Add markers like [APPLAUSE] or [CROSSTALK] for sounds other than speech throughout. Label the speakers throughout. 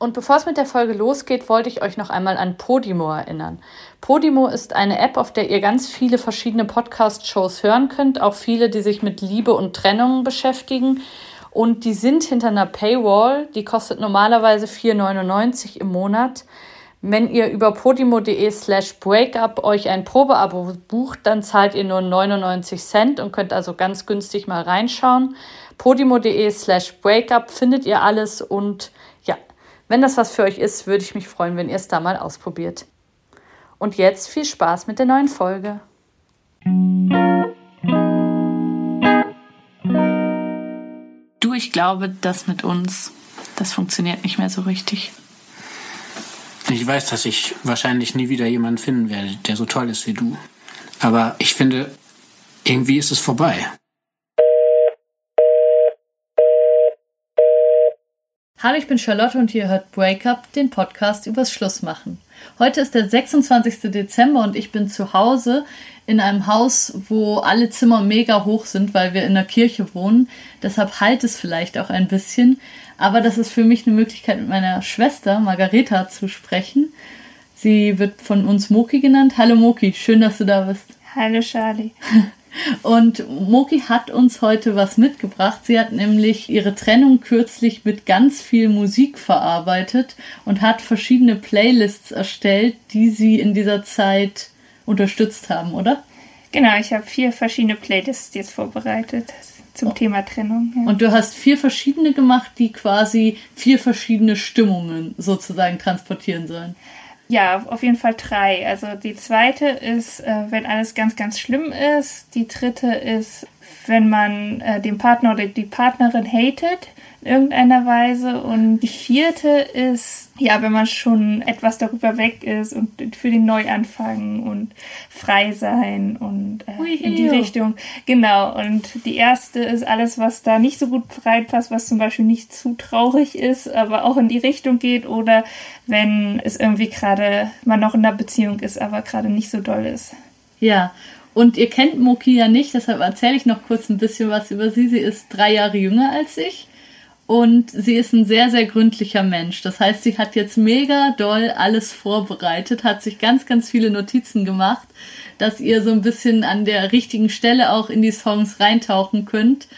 Speaker 1: Und bevor es mit der Folge losgeht, wollte ich euch noch einmal an Podimo erinnern. Podimo ist eine App, auf der ihr ganz viele verschiedene Podcast-Shows hören könnt, auch viele, die sich mit Liebe und Trennung beschäftigen. Und die sind hinter einer Paywall, die kostet normalerweise 4,99 im Monat. Wenn ihr über podimo.de slash breakup euch ein Probeabo bucht, dann zahlt ihr nur 99 Cent und könnt also ganz günstig mal reinschauen. podimo.de slash breakup findet ihr alles und wenn das was für euch ist, würde ich mich freuen, wenn ihr es da mal ausprobiert. Und jetzt viel Spaß mit der neuen Folge. Du, ich glaube, das mit uns, das funktioniert nicht mehr so richtig.
Speaker 2: Ich weiß, dass ich wahrscheinlich nie wieder jemanden finden werde, der so toll ist wie du. Aber ich finde, irgendwie ist es vorbei.
Speaker 1: Hallo, ich bin Charlotte und ihr hört Breakup, den Podcast übers Schlussmachen. Heute ist der 26. Dezember und ich bin zu Hause in einem Haus, wo alle Zimmer mega hoch sind, weil wir in der Kirche wohnen. Deshalb halt es vielleicht auch ein bisschen. Aber das ist für mich eine Möglichkeit, mit meiner Schwester Margareta zu sprechen. Sie wird von uns Moki genannt. Hallo Moki, schön, dass du da bist.
Speaker 3: Hallo Charlie. [LAUGHS]
Speaker 1: Und Moki hat uns heute was mitgebracht. Sie hat nämlich ihre Trennung kürzlich mit ganz viel Musik verarbeitet und hat verschiedene Playlists erstellt, die sie in dieser Zeit unterstützt haben, oder?
Speaker 3: Genau, ich habe vier verschiedene Playlists jetzt vorbereitet zum oh. Thema Trennung.
Speaker 1: Ja. Und du hast vier verschiedene gemacht, die quasi vier verschiedene Stimmungen sozusagen transportieren sollen.
Speaker 3: Ja, auf jeden Fall drei. Also die zweite ist, äh, wenn alles ganz, ganz schlimm ist. Die dritte ist, wenn man äh, den Partner oder die Partnerin hatet in irgendeiner Weise. Und die vierte ist, ja, wenn man schon etwas darüber weg ist und für den Neuanfang und frei sein und äh, in die Richtung. Genau. Und die erste ist alles, was da nicht so gut reinpasst, was zum Beispiel nicht zu traurig ist, aber auch in die Richtung geht oder wenn es irgendwie gerade man noch in einer Beziehung ist, aber gerade nicht so doll ist.
Speaker 1: Ja, und ihr kennt Moki ja nicht, deshalb erzähle ich noch kurz ein bisschen was über sie. Sie ist drei Jahre jünger als ich und sie ist ein sehr, sehr gründlicher Mensch. Das heißt, sie hat jetzt mega doll alles vorbereitet, hat sich ganz, ganz viele Notizen gemacht, dass ihr so ein bisschen an der richtigen Stelle auch in die Songs reintauchen könnt.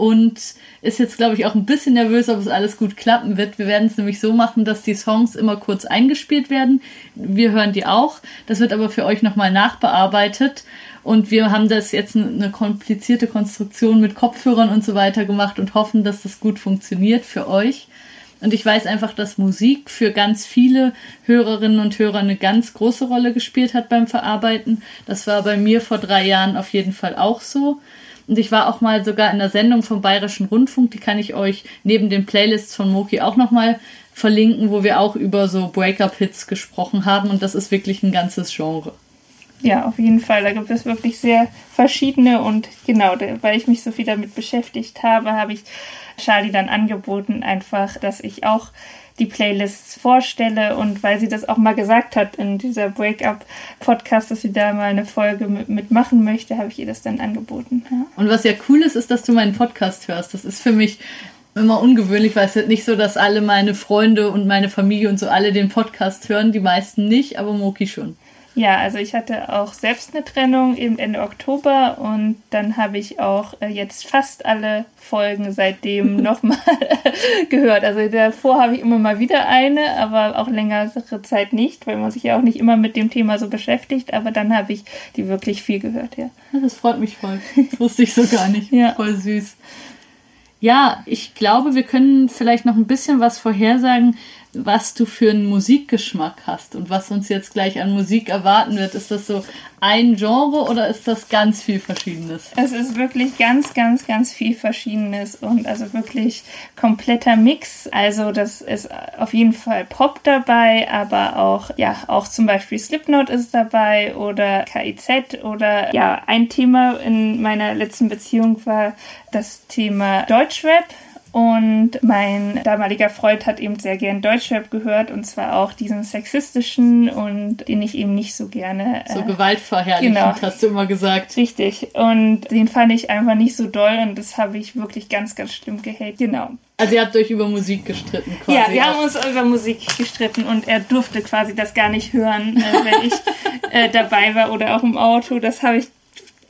Speaker 1: Und ist jetzt, glaube ich, auch ein bisschen nervös, ob es alles gut klappen wird. Wir werden es nämlich so machen, dass die Songs immer kurz eingespielt werden. Wir hören die auch. Das wird aber für euch nochmal nachbearbeitet. Und wir haben das jetzt eine komplizierte Konstruktion mit Kopfhörern und so weiter gemacht und hoffen, dass das gut funktioniert für euch. Und ich weiß einfach, dass Musik für ganz viele Hörerinnen und Hörer eine ganz große Rolle gespielt hat beim Verarbeiten. Das war bei mir vor drei Jahren auf jeden Fall auch so. Und ich war auch mal sogar in der Sendung vom Bayerischen Rundfunk, die kann ich euch neben den Playlists von Moki auch nochmal verlinken, wo wir auch über so Breakup-Hits gesprochen haben. Und das ist wirklich ein ganzes Genre.
Speaker 3: Ja, auf jeden Fall. Da gibt es wirklich sehr verschiedene und genau, weil ich mich so viel damit beschäftigt habe, habe ich Charlie dann angeboten, einfach, dass ich auch die Playlists vorstelle und weil sie das auch mal gesagt hat in dieser Breakup-Podcast, dass sie da mal eine Folge mitmachen möchte, habe ich ihr das dann angeboten. Ja.
Speaker 1: Und was ja cool ist, ist, dass du meinen Podcast hörst. Das ist für mich immer ungewöhnlich, weil es ist nicht so, dass alle meine Freunde und meine Familie und so alle den Podcast hören, die meisten nicht, aber Moki schon.
Speaker 3: Ja, also ich hatte auch selbst eine Trennung eben Ende Oktober und dann habe ich auch äh, jetzt fast alle Folgen seitdem [LAUGHS] nochmal [LAUGHS] gehört. Also davor habe ich immer mal wieder eine, aber auch längere Zeit nicht, weil man sich ja auch nicht immer mit dem Thema so beschäftigt. Aber dann habe ich die wirklich viel gehört, ja.
Speaker 1: Das freut mich voll. Das wusste ich so gar nicht. ja. Voll süß. Ja, ich glaube, wir können vielleicht noch ein bisschen was vorhersagen, was du für einen Musikgeschmack hast und was uns jetzt gleich an Musik erwarten wird. Ist das so ein Genre oder ist das ganz viel Verschiedenes?
Speaker 3: Es ist wirklich ganz, ganz, ganz viel Verschiedenes und also wirklich kompletter Mix. Also das ist auf jeden Fall Pop dabei, aber auch, ja, auch zum Beispiel Slipknot ist dabei oder KIZ oder ja, ein Thema in meiner letzten Beziehung war das Thema Deutschrap Und mein damaliger Freund hat eben sehr gern Deutschrap gehört und zwar auch diesen sexistischen und den ich eben nicht so gerne.
Speaker 1: Äh, so gewaltverherrlichend, genau. hast du immer gesagt.
Speaker 3: Richtig. Und den fand ich einfach nicht so doll und das habe ich wirklich ganz, ganz schlimm gehatet. Genau.
Speaker 1: Also ihr habt euch über Musik gestritten
Speaker 3: quasi. Ja, wir haben uns über Musik gestritten und er durfte quasi das gar nicht hören, äh, wenn ich [LAUGHS] äh, dabei war oder auch im Auto. Das habe ich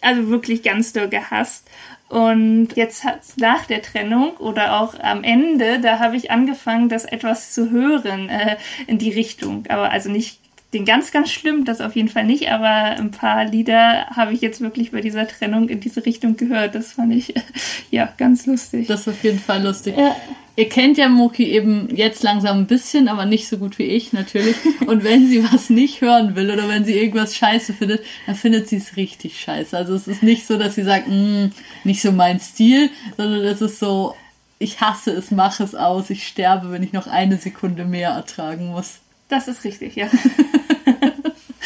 Speaker 3: also wirklich ganz doll gehasst. Und jetzt nach der Trennung oder auch am Ende, da habe ich angefangen, das etwas zu hören äh, in die Richtung. Aber also nicht den ganz, ganz schlimm, das auf jeden Fall nicht, aber ein paar Lieder habe ich jetzt wirklich bei dieser Trennung in diese Richtung gehört. Das fand ich [LAUGHS] ja ganz lustig.
Speaker 1: Das ist auf jeden Fall lustig. Ja. Ihr kennt ja Moki eben jetzt langsam ein bisschen, aber nicht so gut wie ich natürlich. [LAUGHS] Und wenn sie was nicht hören will oder wenn sie irgendwas scheiße findet, dann findet sie es richtig scheiße. Also es ist nicht so, dass sie sagt, mm, nicht so mein Stil, sondern es ist so, ich hasse es, mache es aus, ich sterbe, wenn ich noch eine Sekunde mehr ertragen muss.
Speaker 3: Das ist richtig, ja. [LAUGHS]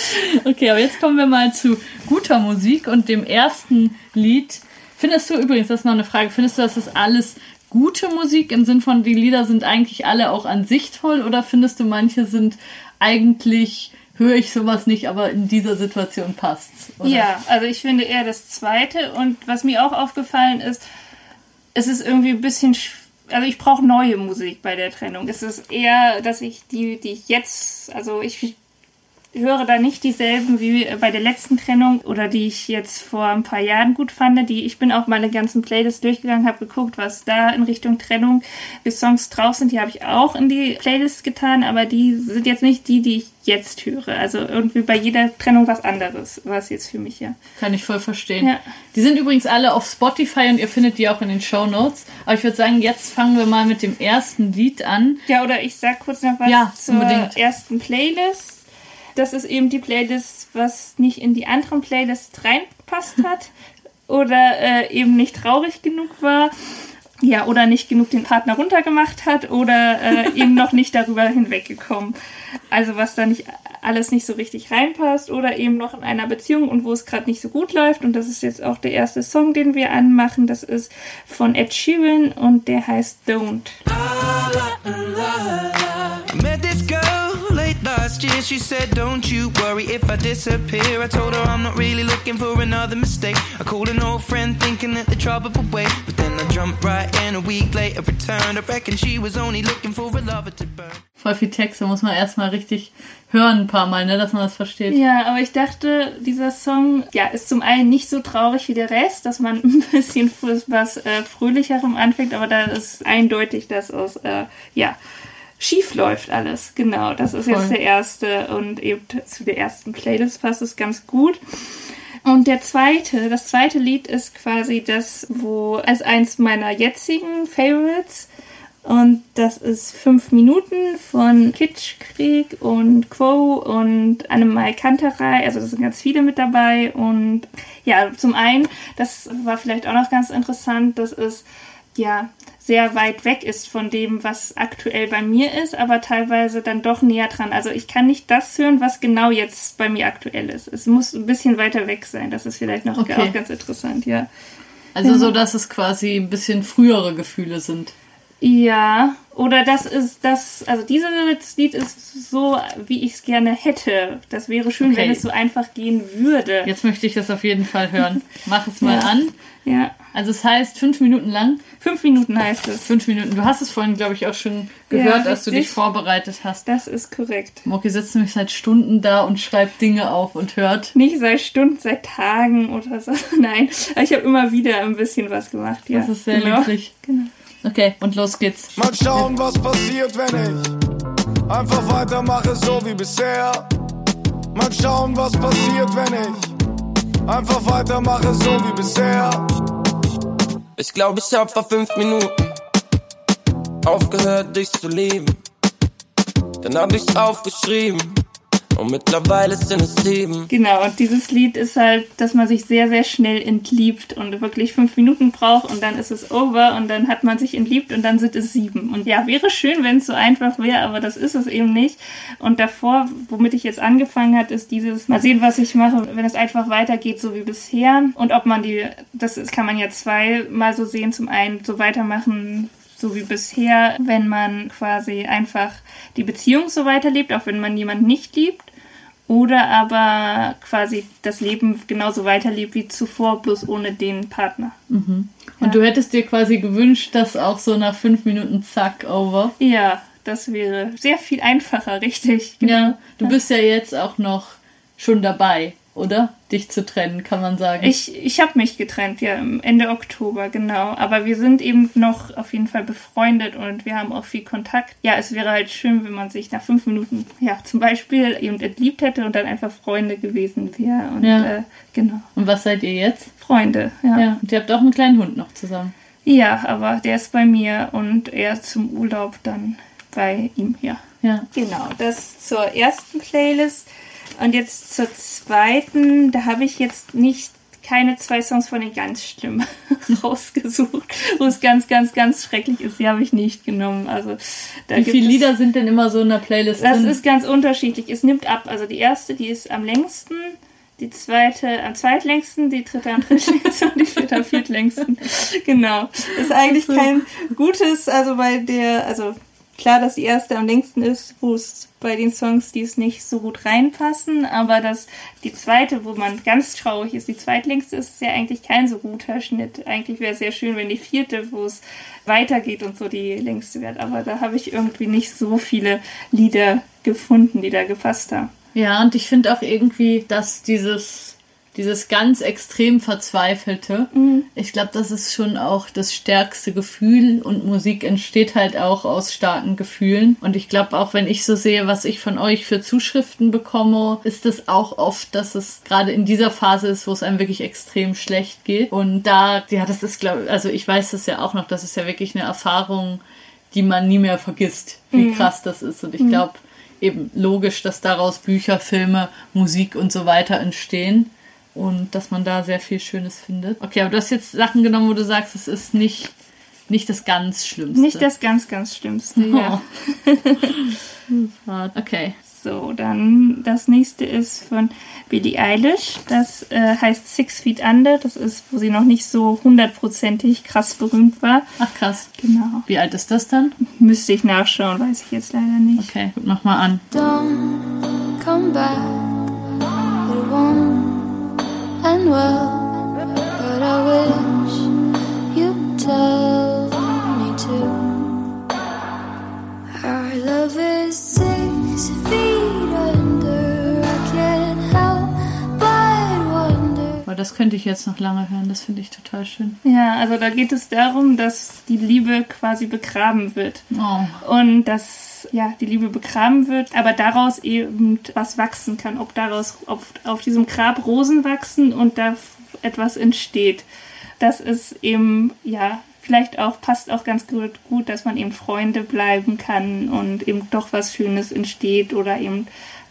Speaker 3: [LAUGHS]
Speaker 1: okay, aber jetzt kommen wir mal zu guter Musik und dem ersten Lied. Findest du übrigens, das ist noch eine Frage, findest du, dass das alles gute Musik im Sinn von, die Lieder sind eigentlich alle auch an sich toll oder findest du, manche sind eigentlich, höre ich sowas nicht, aber in dieser Situation passt's?
Speaker 3: Oder? Ja, also ich finde eher das zweite und was mir auch aufgefallen ist, es ist irgendwie ein bisschen also ich brauche neue Musik bei der Trennung. Es ist eher, dass ich die, die ich jetzt, also ich höre da nicht dieselben wie bei der letzten Trennung oder die ich jetzt vor ein paar Jahren gut fand. Die, ich bin auch meine ganzen Playlists durchgegangen, habe geguckt, was da in Richtung Trennung für Songs drauf sind. Die habe ich auch in die Playlists getan, aber die sind jetzt nicht die, die ich jetzt höre. Also irgendwie bei jeder Trennung was anderes, war es jetzt für mich, ja.
Speaker 1: Kann ich voll verstehen. Ja. Die sind übrigens alle auf Spotify und ihr findet die auch in den Show Notes. Aber ich würde sagen, jetzt fangen wir mal mit dem ersten Lied an.
Speaker 3: Ja, oder ich sag kurz noch was ja, zur unbedingt. ersten Playlist das ist eben die Playlist, was nicht in die anderen Playlists reinpasst hat [LAUGHS] oder äh, eben nicht traurig genug war. Ja, oder nicht genug den Partner runtergemacht hat oder äh, eben noch nicht darüber hinweggekommen. Also was da nicht alles nicht so richtig reinpasst oder eben noch in einer Beziehung und wo es gerade nicht so gut läuft. Und das ist jetzt auch der erste Song, den wir anmachen. Das ist von Ed Sheeran und der heißt Don't. She said don't you worry if I disappear. I told her I'm not really looking for another mistake. I called an old friend thinking that the trouble would wait But then I jumped right in. A week later returned I reckon she was only looking for a lover to burn. Voll viel Texte muss man erstmal richtig hören ein paar Mal, ne, dass man das versteht. Ja, aber ich dachte, dieser Song, ja, ist zum einen nicht so traurig wie der Rest, dass man [LAUGHS] ein bisschen was äh, fröhlicherem anfängt, aber da ist eindeutig, dass aus, äh, ja, schief läuft alles. Genau, das ist Voll. jetzt der erste und eben zu der ersten Playlist passt es ganz gut. Und der zweite, das zweite Lied ist quasi das, wo als eins meiner jetzigen Favorites und das ist fünf Minuten von Kitschkrieg und Quo und Annemai Kanterei. Also da sind ganz viele mit dabei. Und ja, zum einen, das war vielleicht auch noch ganz interessant, das ist ja sehr weit weg ist von dem, was aktuell bei mir ist, aber teilweise dann doch näher dran. Also ich kann nicht das hören, was genau jetzt bei mir aktuell ist. Es muss ein bisschen weiter weg sein. Das ist vielleicht noch okay. auch ganz interessant, ja.
Speaker 1: Also ja. so, dass es quasi ein bisschen frühere Gefühle sind.
Speaker 3: Ja, oder das ist das, also dieses Lied ist so, wie ich es gerne hätte. Das wäre schön, okay. wenn es so einfach gehen würde.
Speaker 1: Jetzt möchte ich das auf jeden Fall hören. [LAUGHS] Mach es mal ja. an. Ja. Also es heißt fünf Minuten lang.
Speaker 3: Fünf Minuten heißt es.
Speaker 1: Fünf Minuten. Du hast es vorhin, glaube ich, auch schon gehört, ja, als du dich vorbereitet hast.
Speaker 3: Das ist korrekt.
Speaker 1: Moki sitzt nämlich seit Stunden da und schreibt Dinge auf und hört.
Speaker 3: Nicht seit Stunden, seit Tagen oder so. [LAUGHS] Nein, ich habe immer wieder ein bisschen was gemacht. Ja.
Speaker 1: Das ist sehr genau. lieblich. Genau. Okay, und los geht's.
Speaker 4: Mal schauen, was passiert, wenn ich einfach weitermache, so wie bisher. Mal schauen, was passiert, wenn ich einfach weitermache, so wie bisher. Ich glaube, ich hab vor fünf Minuten aufgehört, dich zu lieben. Dann hab ich's aufgeschrieben und mittlerweile sind es sieben.
Speaker 3: Genau, und dieses Lied ist halt, dass man sich sehr, sehr schnell entliebt und wirklich fünf Minuten braucht und dann ist es over und dann hat man sich entliebt und dann sind es sieben. Und ja, wäre schön, wenn es so einfach wäre, aber das ist es eben nicht. Und davor, womit ich jetzt angefangen hat, ist dieses, mal sehen, was ich mache, wenn es einfach weitergeht, so wie bisher. Und ob man die, das kann man ja zweimal so sehen, zum einen so weitermachen, so wie bisher, wenn man quasi einfach die Beziehung so weiterlebt, auch wenn man jemanden nicht liebt. Oder aber quasi das Leben genauso weiterlebt wie zuvor, bloß ohne den Partner.
Speaker 1: Und du hättest dir quasi gewünscht, dass auch so nach fünf Minuten zack, over.
Speaker 3: Ja, das wäre sehr viel einfacher, [LAUGHS] richtig.
Speaker 1: Ja, du bist ja jetzt auch noch schon dabei, oder? Dich zu trennen, kann man sagen.
Speaker 3: Ich, ich habe mich getrennt, ja, Ende Oktober, genau. Aber wir sind eben noch auf jeden Fall befreundet und wir haben auch viel Kontakt. Ja, es wäre halt schön, wenn man sich nach fünf Minuten, ja, zum Beispiel eben entliebt hätte und dann einfach Freunde gewesen wäre. Und
Speaker 1: Ja.
Speaker 3: äh, genau,
Speaker 1: Und was seid ihr jetzt?
Speaker 3: Freunde, ja.
Speaker 1: Ja, und ihr habt auch einen kleinen Hund noch zusammen.
Speaker 3: Ja, aber der ist bei mir und er zum Urlaub dann bei ihm, ja.
Speaker 1: Ja.
Speaker 3: Genau, das zur ersten Playlist. Und jetzt zur zweiten, da habe ich jetzt nicht keine zwei Songs von den ganz schlimm [LAUGHS] rausgesucht, wo es ganz, ganz, ganz schrecklich ist. Die habe ich nicht genommen. Also
Speaker 1: Wie viele Lieder sind denn immer so in der Playlist
Speaker 3: Das
Speaker 1: drin?
Speaker 3: ist ganz unterschiedlich. Es nimmt ab. Also die erste, die ist am längsten, die zweite am zweitlängsten, die dritte am drittlängsten [LAUGHS] und die vierte am viertlängsten. Genau. Ist eigentlich kein gutes, also bei der, also klar, dass die erste am längsten ist, wo es bei den Songs, die es nicht so gut reinpassen, aber dass die zweite, wo man ganz traurig ist, die zweitlängste ist, ist ja eigentlich kein so guter Schnitt. Eigentlich wäre es sehr schön, wenn die vierte, wo es weitergeht und so die längste wird. Aber da habe ich irgendwie nicht so viele Lieder gefunden, die da gepasst haben.
Speaker 1: Ja, und ich finde auch irgendwie, dass dieses, dieses ganz extrem Verzweifelte, ich glaube, das ist schon auch das stärkste Gefühl und Musik entsteht halt auch aus starken Gefühlen. Und ich glaube auch, wenn ich so sehe, was ich von euch für Zuschriften bekomme, ist es auch oft, dass es gerade in dieser Phase ist, wo es einem wirklich extrem schlecht geht. Und da, ja, das ist, glaube also ich weiß das ja auch noch, das ist ja wirklich eine Erfahrung, die man nie mehr vergisst, wie krass das ist. Und ich glaube, eben logisch, dass daraus Bücher, Filme, Musik und so weiter entstehen und dass man da sehr viel Schönes findet. Okay, aber du hast jetzt Sachen genommen, wo du sagst, es ist nicht, nicht das ganz Schlimmste.
Speaker 3: Nicht das ganz, ganz Schlimmste, ja. [LAUGHS]
Speaker 1: Hart. Okay.
Speaker 3: So, dann das nächste ist von Billie Eilish. Das äh, heißt Six Feet Under. Das ist, wo sie noch nicht so hundertprozentig krass berühmt war.
Speaker 1: Ach krass.
Speaker 3: Genau.
Speaker 1: Wie alt ist das dann?
Speaker 3: Müsste ich nachschauen, weiß ich jetzt leider nicht.
Speaker 1: Okay, gut, mach mal an.
Speaker 5: Don't come back. End well, but I wish you'd tell me to. Our love is six feet under. I can't help but wonder.
Speaker 1: Weil das könnte ich jetzt noch lange hören. Das finde ich total schön.
Speaker 3: Ja, also da geht es darum, dass die Liebe quasi begraben wird.
Speaker 1: Oh.
Speaker 3: Und dass ja die Liebe begraben wird, aber daraus eben was wachsen kann. Ob daraus, ob auf diesem Grab Rosen wachsen und da etwas entsteht. Das ist eben, ja, vielleicht auch, passt auch ganz gut, gut, dass man eben Freunde bleiben kann und eben doch was Schönes entsteht oder eben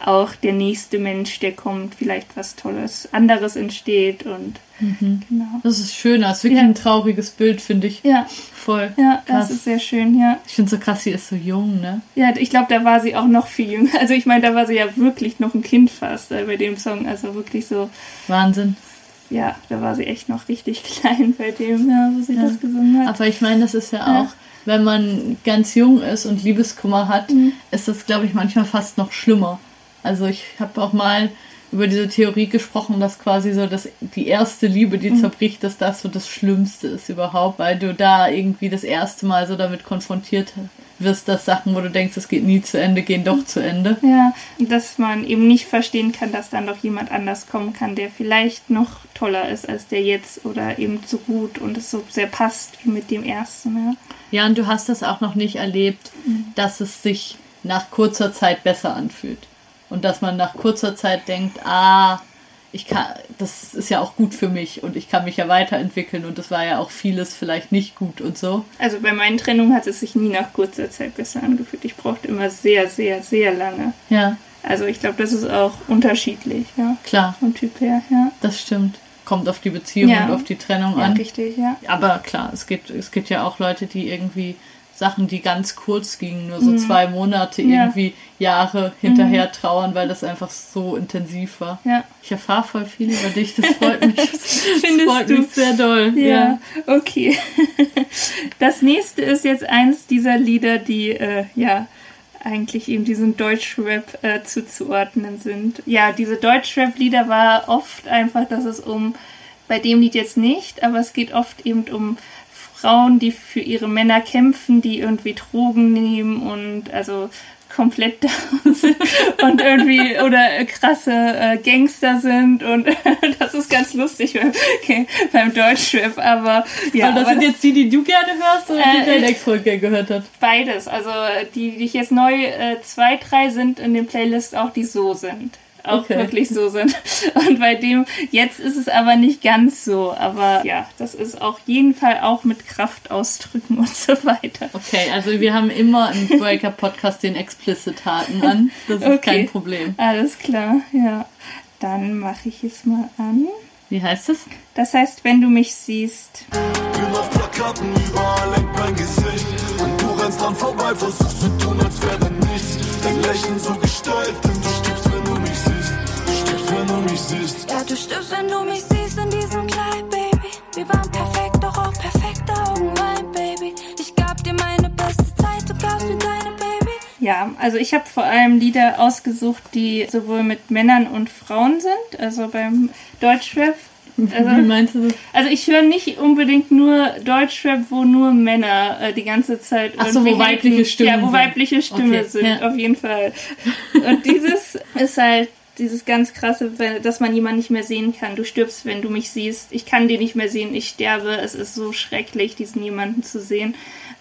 Speaker 3: auch der nächste Mensch, der kommt, vielleicht was Tolles, anderes entsteht und genau.
Speaker 1: Das ist schön. Das ist wirklich
Speaker 3: Ja.
Speaker 1: ein trauriges Bild, finde ich.
Speaker 3: Ja,
Speaker 1: Voll.
Speaker 3: ja,
Speaker 1: krass.
Speaker 3: das ist sehr schön, ja.
Speaker 1: Ich finde so krass, sie ist so jung, ne?
Speaker 3: Ja, ich glaube, da war sie auch noch viel jünger. [LAUGHS] Also ich meine, da war sie ja wirklich noch ein Kind fast äh, bei dem Song. Also wirklich so,
Speaker 1: Wahnsinn.
Speaker 3: ja, da war sie echt noch richtig [LAUGHS] klein bei dem, ja, wo sie das gesungen hat.
Speaker 1: Aber ich meine, das ist ja
Speaker 3: Ja.
Speaker 1: auch, wenn man ganz jung ist und Liebeskummer hat,
Speaker 3: Mhm.
Speaker 1: ist das, glaube ich, manchmal fast noch schlimmer. Also ich habe auch mal über diese Theorie gesprochen, dass quasi so das, die erste Liebe,
Speaker 3: Mhm.
Speaker 1: die zerbricht, dass das so das Schlimmste ist überhaupt, weil du da irgendwie das erste Mal so damit konfrontiert wirst, dass Sachen, wo du denkst, es geht nie zu Ende, gehen doch zu Ende.
Speaker 3: Ja, dass man eben nicht verstehen kann, dass dann doch jemand anders kommen kann, der vielleicht noch toller ist als der jetzt oder eben so gut und es so sehr passt wie mit dem ersten. Ja.
Speaker 1: Ja, und du hast das auch noch nicht erlebt,
Speaker 3: Mhm.
Speaker 1: dass es sich nach kurzer Zeit besser anfühlt. Und dass man nach kurzer Zeit denkt, ah, ich kann, das ist ja auch gut für mich und ich kann mich ja weiterentwickeln und das war ja auch vieles vielleicht nicht gut und so.
Speaker 3: Also bei meinen Trennungen hat es sich nie nach kurzer Zeit besser angefühlt. Ich brauchte immer sehr, sehr, sehr lange.
Speaker 1: Ja,
Speaker 3: Also ich glaube, das ist auch unterschiedlich, ja.
Speaker 1: klar,
Speaker 3: Vom Typ her, ja.
Speaker 1: das stimmt. Kommt auf die Beziehung
Speaker 3: Ja.
Speaker 1: und auf die Trennung
Speaker 3: Ja,
Speaker 1: an.
Speaker 3: richtig, ja.
Speaker 1: Aber klar, es gibt, es gibt ja auch Leute, die irgendwie Sachen, die ganz kurz gingen, nur so zwei Monate
Speaker 3: Mhm. Ja. Mhm.
Speaker 1: irgendwie Jahre hinterher trauern, weil das einfach so intensiv war.
Speaker 3: Ja.
Speaker 1: Ich erfahre voll viel über dich, das freut mich. [LAUGHS]
Speaker 3: Findest
Speaker 1: das freut
Speaker 3: du?
Speaker 1: mich sehr doll.
Speaker 3: Ja, okay. [LAUGHS] Das nächste ist jetzt eins dieser Lieder, die äh, ja eigentlich eben diesem Deutschrap äh, zuzuordnen sind. Ja, diese Deutschrap-Lieder war oft einfach, dass es um, bei dem Lied jetzt nicht, aber es geht oft eben um Frauen, die für ihre Männer kämpfen, die irgendwie Drogen nehmen und also komplett [LAUGHS] down sind und irgendwie oder äh, krasse äh, Gangster sind und [LAUGHS] das ist ganz lustig beim, okay, beim Deutschrap, aber ja,
Speaker 1: Aber das
Speaker 3: aber
Speaker 1: sind jetzt die, die du gerne hörst oder die
Speaker 3: Äh,
Speaker 1: dein Ex-Freund gerne gehört hat?
Speaker 3: beides. Also die, die ich jetzt neu, äh, zwei, drei sind in den Playlist auch, die so sind. Auch
Speaker 1: Okay.
Speaker 3: wirklich so sind. [LAUGHS] Und bei dem, jetzt ist es aber nicht ganz so. Aber ja, das ist auf jeden Fall auch mit Kraftausdrücken und so weiter.
Speaker 1: Okay, also wir haben immer im [LAUGHS] Breaker-Podcast den Explicit-Haken an. Das ist
Speaker 3: Okay.
Speaker 1: kein Problem.
Speaker 3: Alles klar, ja. Dann mache ich es mal an.
Speaker 1: Wie heißt es?
Speaker 3: Das heißt, wenn du mich siehst.
Speaker 4: Bin auf Plakaten, überall hängt mein Gesicht. Und du rennst dran vorbei, versuchst zu tun, als wäre nichts. Dein Lächeln so gestaltet, denn du mich siehst.
Speaker 5: Ja, du stirbst, wenn du mich siehst in diesem Kleid, Baby. Wir waren perfekt, doch auch perfekte Augenwein, Baby. Ich gab dir meine beste Zeit, du gabst mir deine, Baby.
Speaker 3: Ja, also ich habe vor allem Lieder ausgesucht, die sowohl mit Männern und Frauen sind. Also beim Deutschrap.
Speaker 1: Wie
Speaker 3: Also,
Speaker 1: meinst du das?
Speaker 3: also ich höre nicht unbedingt nur Deutschrap, wo nur Männer äh, die ganze Zeit
Speaker 1: Ach so, wo weibliche. Stimmen
Speaker 3: Ja, wo
Speaker 1: sind.
Speaker 3: weibliche Stimmen
Speaker 1: Okay,
Speaker 3: sind,
Speaker 1: ja.
Speaker 3: auf jeden Fall. [LAUGHS] Und dieses ist halt dieses ganz krasse, dass man jemanden nicht mehr sehen kann. Du stirbst, wenn du mich siehst. Ich kann dich nicht mehr sehen. Ich sterbe. Es ist so schrecklich, diesen jemanden zu sehen.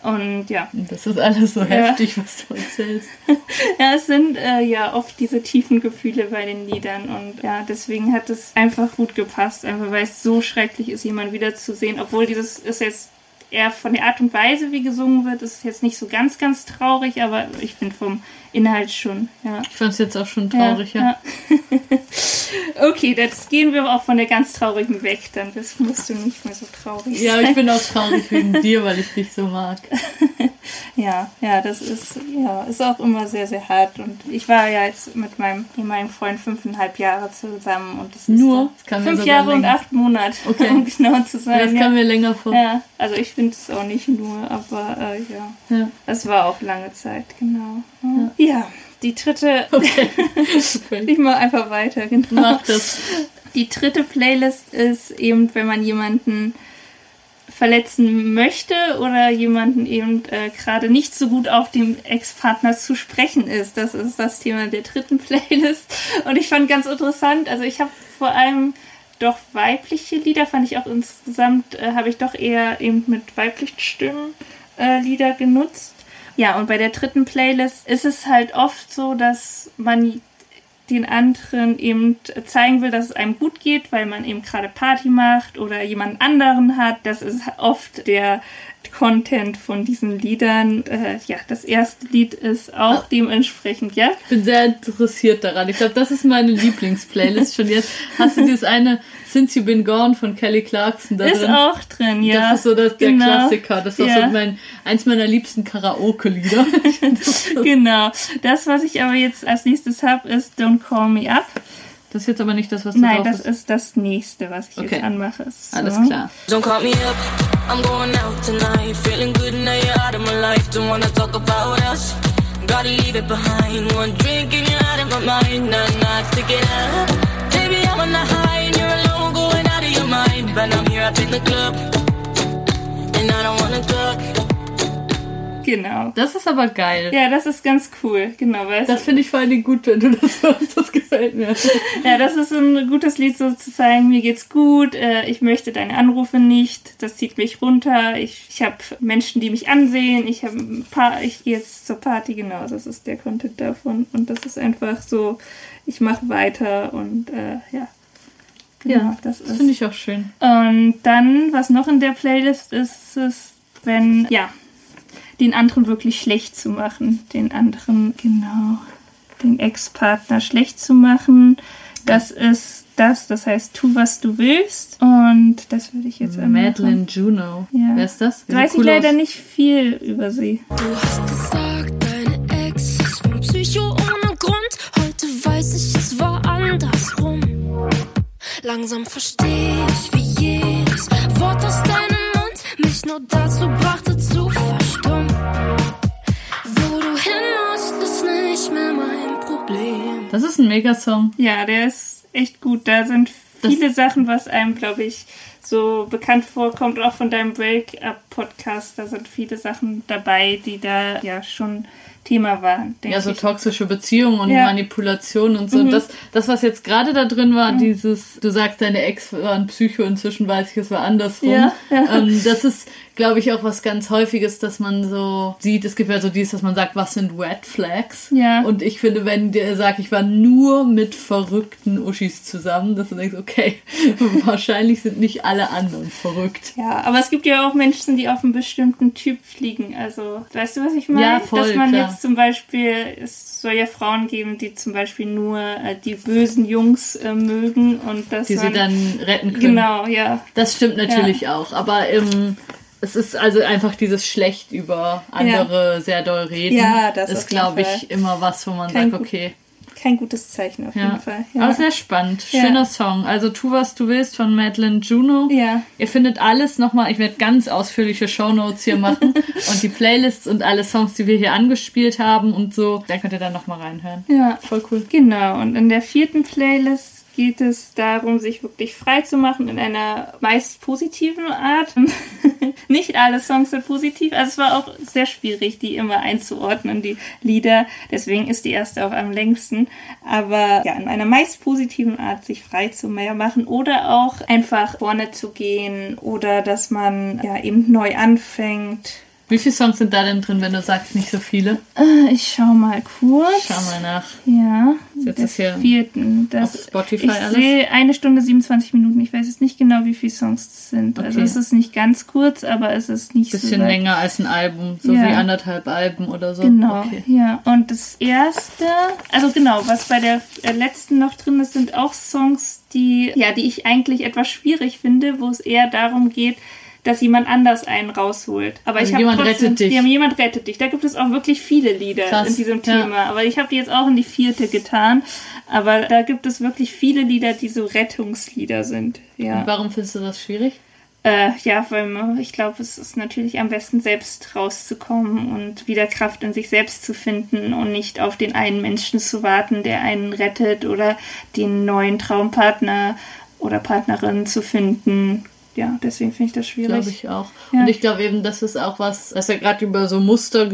Speaker 3: Und ja,
Speaker 1: Das ist alles so heftig, was du erzählst. [LAUGHS]
Speaker 3: ja, es sind äh, ja oft diese tiefen Gefühle bei den Liedern und ja, deswegen hat es einfach gut gepasst, einfach weil es so schrecklich ist, jemanden wiederzusehen, obwohl dieses ist jetzt eher von der Art und Weise, wie gesungen wird, ist jetzt nicht so ganz, ganz traurig, aber ich finde vom Inhalt schon, ja.
Speaker 1: Ich fand es jetzt auch schon traurig, ja. [LAUGHS]
Speaker 3: okay, jetzt gehen wir auch von der ganz traurigen weg, dann das musst du nicht mehr so traurig
Speaker 1: Ja,
Speaker 3: sein.
Speaker 1: ich bin auch traurig wegen [LAUGHS] dir, weil ich dich so mag. [LAUGHS] [LAUGHS]
Speaker 3: Ja, ja, das ist, ja, ist auch immer sehr, sehr hart. Und ich war ja jetzt mit meinem ehemaligen Freund fünfeinhalb Jahre zusammen und das ist
Speaker 1: Nur?
Speaker 3: da-
Speaker 1: Das
Speaker 3: fünf Jahre und
Speaker 1: länger.
Speaker 3: acht Monate, [LAUGHS]
Speaker 1: Okay.
Speaker 3: um genau zu
Speaker 1: Das
Speaker 3: sein.
Speaker 1: kam
Speaker 3: Ja,
Speaker 1: mir länger vor.
Speaker 3: ja, also ich finde es auch nicht nur, aber äh, ja,
Speaker 1: Ja.
Speaker 3: das war auch lange Zeit, genau. Ja, die dritte, [LAUGHS]
Speaker 1: Okay.
Speaker 3: ich mache einfach weiter, genau.
Speaker 1: Mach das.
Speaker 3: Die dritte Playlist ist eben, wenn man jemanden verletzen möchte oder jemanden eben äh, gerade nicht so gut auf dem Ex-Partner zu sprechen ist. Das ist das Thema der dritten [LAUGHS] Playlist. Und ich fand ganz interessant, also ich habe vor allem doch weibliche Lieder, fand ich auch insgesamt, äh, habe ich doch eher eben mit weiblichen Stimmen äh, Lieder genutzt. Ja, und bei der dritten Playlist ist es halt oft so, dass man den anderen eben zeigen will, dass es einem gut geht, weil man eben gerade Party macht oder jemand anderen hat. Das ist oft der Content von diesen Liedern. Äh, ja, das erste Lied ist auch dementsprechend, ja.
Speaker 1: Ich bin sehr interessiert daran. Ich glaube, das ist meine Lieblingsplaylist schon jetzt. Hast du dieses eine Since You Been Gone von Kelly Clarkson da
Speaker 3: Ist
Speaker 1: drin?
Speaker 3: auch drin, ja.
Speaker 1: Das ist so das, der
Speaker 3: Genau.
Speaker 1: Klassiker. Das ist auch
Speaker 3: Ja.
Speaker 1: so mein, eins meiner liebsten Karaoke-Lieder. [LAUGHS]
Speaker 3: Genau. Das, was ich aber jetzt als nächstes habe, ist Don't Call Me Up.
Speaker 1: Das ist jetzt aber nicht das, was du
Speaker 3: Nein,
Speaker 1: drauf
Speaker 3: das
Speaker 1: ist.
Speaker 3: ist das nächste, was ich
Speaker 1: Okay.
Speaker 3: jetzt anmache. So.
Speaker 1: Alles klar.
Speaker 6: Don't call me up, I'm going out tonight. Feeling good now you're out of my life. Don't wanna talk about us. Gotta leave it behind. One drink and you're out of my mind. Nah, nah, take it up. Baby, I'm on the high and you're alone, going out of your mind. But I'm here up in the club, and I don't wanna talk.
Speaker 3: Genau.
Speaker 1: Das ist aber geil.
Speaker 3: Ja, das ist ganz cool. Genau, weil es
Speaker 1: Das finde ich vor allen Dingen gut, wenn du das [LAUGHS] hörst. Das gefällt mir.
Speaker 3: Ja, das ist ein gutes Lied, so zu sagen, mir geht's gut, äh, ich möchte deine Anrufe nicht, das zieht mich runter, ich, ich habe Menschen, die mich ansehen, ich habe ein paar, ich gehe jetzt zur Party, genau, das ist der Content davon. Und das ist einfach so, ich mache weiter und äh, ja. Genau,
Speaker 1: Ja,
Speaker 3: das
Speaker 1: Das
Speaker 3: ist.
Speaker 1: finde ich auch schön.
Speaker 3: Und dann, was noch in der Playlist ist, ist, wenn, ja, den anderen wirklich schlecht zu machen. Den anderen, genau, den Ex-Partner schlecht zu machen. Das ist das, das heißt Tu, was du willst. Und das würde ich jetzt einmal
Speaker 1: Madeline
Speaker 3: machen.
Speaker 1: Juno.
Speaker 3: Ja.
Speaker 1: Wer ist das? Sieht
Speaker 3: Weiß ich
Speaker 1: cool
Speaker 3: leider
Speaker 1: aus.
Speaker 3: nicht viel über sie.
Speaker 5: Du hast gesagt, deine Ex ist ein Psycho ohne Grund. Heute weiß ich, es war andersrum. Langsam verstehe ich, wie jedes Wort aus deinem Mund mich nur dazu brachte zu. Wo du hin musst, ist nicht mehr mein Problem.
Speaker 1: Das ist ein Megasong.
Speaker 3: Ja, der ist echt gut. Da sind viele Sachen, was einem, glaube ich, so bekannt vorkommt, auch von deinem Break-Up-Podcast. Da sind viele Sachen dabei, die da ja schon Thema waren. denke
Speaker 1: Ja, so
Speaker 3: ich.
Speaker 1: toxische Beziehungen und
Speaker 3: Ja. Mhm.
Speaker 1: Manipulation und so. Und das, das, was jetzt gerade da drin war, dieses, du sagst, deine Ex war ein Psycho, inzwischen weiß ich, es war andersrum.
Speaker 3: Ja, ja.
Speaker 1: Ähm, das ist, glaube ich, auch was ganz Häufiges, dass man so sieht, es gibt ja so dieses, dass man sagt, was sind Red Flags?
Speaker 3: Ja.
Speaker 1: Und ich finde, wenn der sagt, ich war nur mit verrückten Uschis zusammen, dass du denkst, okay, [LAUGHS] wahrscheinlich sind nicht alle anderen verrückt.
Speaker 3: Ja, aber es gibt ja auch Menschen, die auf einen bestimmten Typ fliegen. Also, weißt du, was ich meine?
Speaker 1: Ja, voll,
Speaker 3: Dass man
Speaker 1: klar.
Speaker 3: jetzt zum Beispiel, es soll ja Frauen geben, die zum Beispiel nur äh, die bösen Jungs äh, mögen und dass
Speaker 1: Die sie
Speaker 3: man,
Speaker 1: dann retten können.
Speaker 3: Genau, ja.
Speaker 1: Das stimmt natürlich auch, aber ähm, es ist also einfach dieses schlecht über andere sehr doll reden.
Speaker 3: Ja, das
Speaker 1: ist, glaube ich, immer was, wo man
Speaker 3: Kein
Speaker 1: sagt, okay.
Speaker 3: Kein gutes Zeichen auf
Speaker 1: Ja.
Speaker 3: jeden Fall. Ja.
Speaker 1: Aber sehr spannend.
Speaker 3: Ja.
Speaker 1: Schöner Song. Also Tu, was du willst von Madeline Juno.
Speaker 3: Ja.
Speaker 1: Ihr findet alles nochmal, ich werde ganz ausführliche Shownotes hier machen [LAUGHS] und die Playlists und alle Songs, die wir hier angespielt haben und so. Da könnt ihr dann nochmal reinhören.
Speaker 3: Ja.
Speaker 1: Voll cool.
Speaker 3: Genau, und in der vierten Playlist geht es darum, sich wirklich frei zu machen in einer meist positiven Art. [LAUGHS] Nicht alle Songs sind positiv, also es war auch sehr schwierig, die immer einzuordnen, die Lieder. Deswegen ist die erste auch am längsten. Aber ja, in einer meist positiven Art sich frei zu machen oder auch einfach vorne zu gehen oder dass man ja eben neu anfängt.
Speaker 1: Wie viele Songs sind da denn drin, wenn du sagst, nicht so viele?
Speaker 3: Äh, Ich schau mal kurz.
Speaker 1: Schau mal nach.
Speaker 3: Ja,
Speaker 1: Jetzt ist hier
Speaker 3: vierten. Das,
Speaker 1: auf Spotify
Speaker 3: ich
Speaker 1: alles?
Speaker 3: sehe eine Stunde 27 Minuten. Ich weiß jetzt nicht genau, wie viele Songs das sind. Also
Speaker 1: Okay.
Speaker 3: es ist nicht ganz kurz, aber es ist nicht
Speaker 1: Bisschen
Speaker 3: so weit.
Speaker 1: länger als ein Album, so
Speaker 3: Ja.
Speaker 1: wie anderthalb Alben oder so.
Speaker 3: Genau,
Speaker 1: Okay.
Speaker 3: ja. Und das erste, also genau, was bei der äh, letzten noch drin ist, sind auch Songs, die, ja, die ich eigentlich etwas schwierig finde, wo es eher darum geht, dass jemand anders einen rausholt. Aber
Speaker 1: Also
Speaker 3: ich habe
Speaker 1: jemand
Speaker 3: trotzdem,
Speaker 1: rettet dich.
Speaker 3: Ja, jemand rettet dich. Da gibt es auch wirklich viele Lieder
Speaker 1: Krass,
Speaker 3: in diesem
Speaker 1: ja.
Speaker 3: Thema. Aber ich habe die jetzt auch in die vierte getan. Aber da gibt es wirklich viele Lieder, die so Rettungslieder sind. Ja.
Speaker 1: Und warum findest du das schwierig?
Speaker 3: Äh, ja, weil ich glaube, es ist natürlich am besten selbst rauszukommen und wieder Kraft in sich selbst zu finden und nicht auf den einen Menschen zu warten, der einen rettet oder den neuen Traumpartner oder Partnerin zu finden. Ja, deswegen finde ich das schwierig.
Speaker 1: Glaube ich auch.
Speaker 3: Ja.
Speaker 1: Und ich glaube eben, das ist auch was, das ist ja gerade über so Muster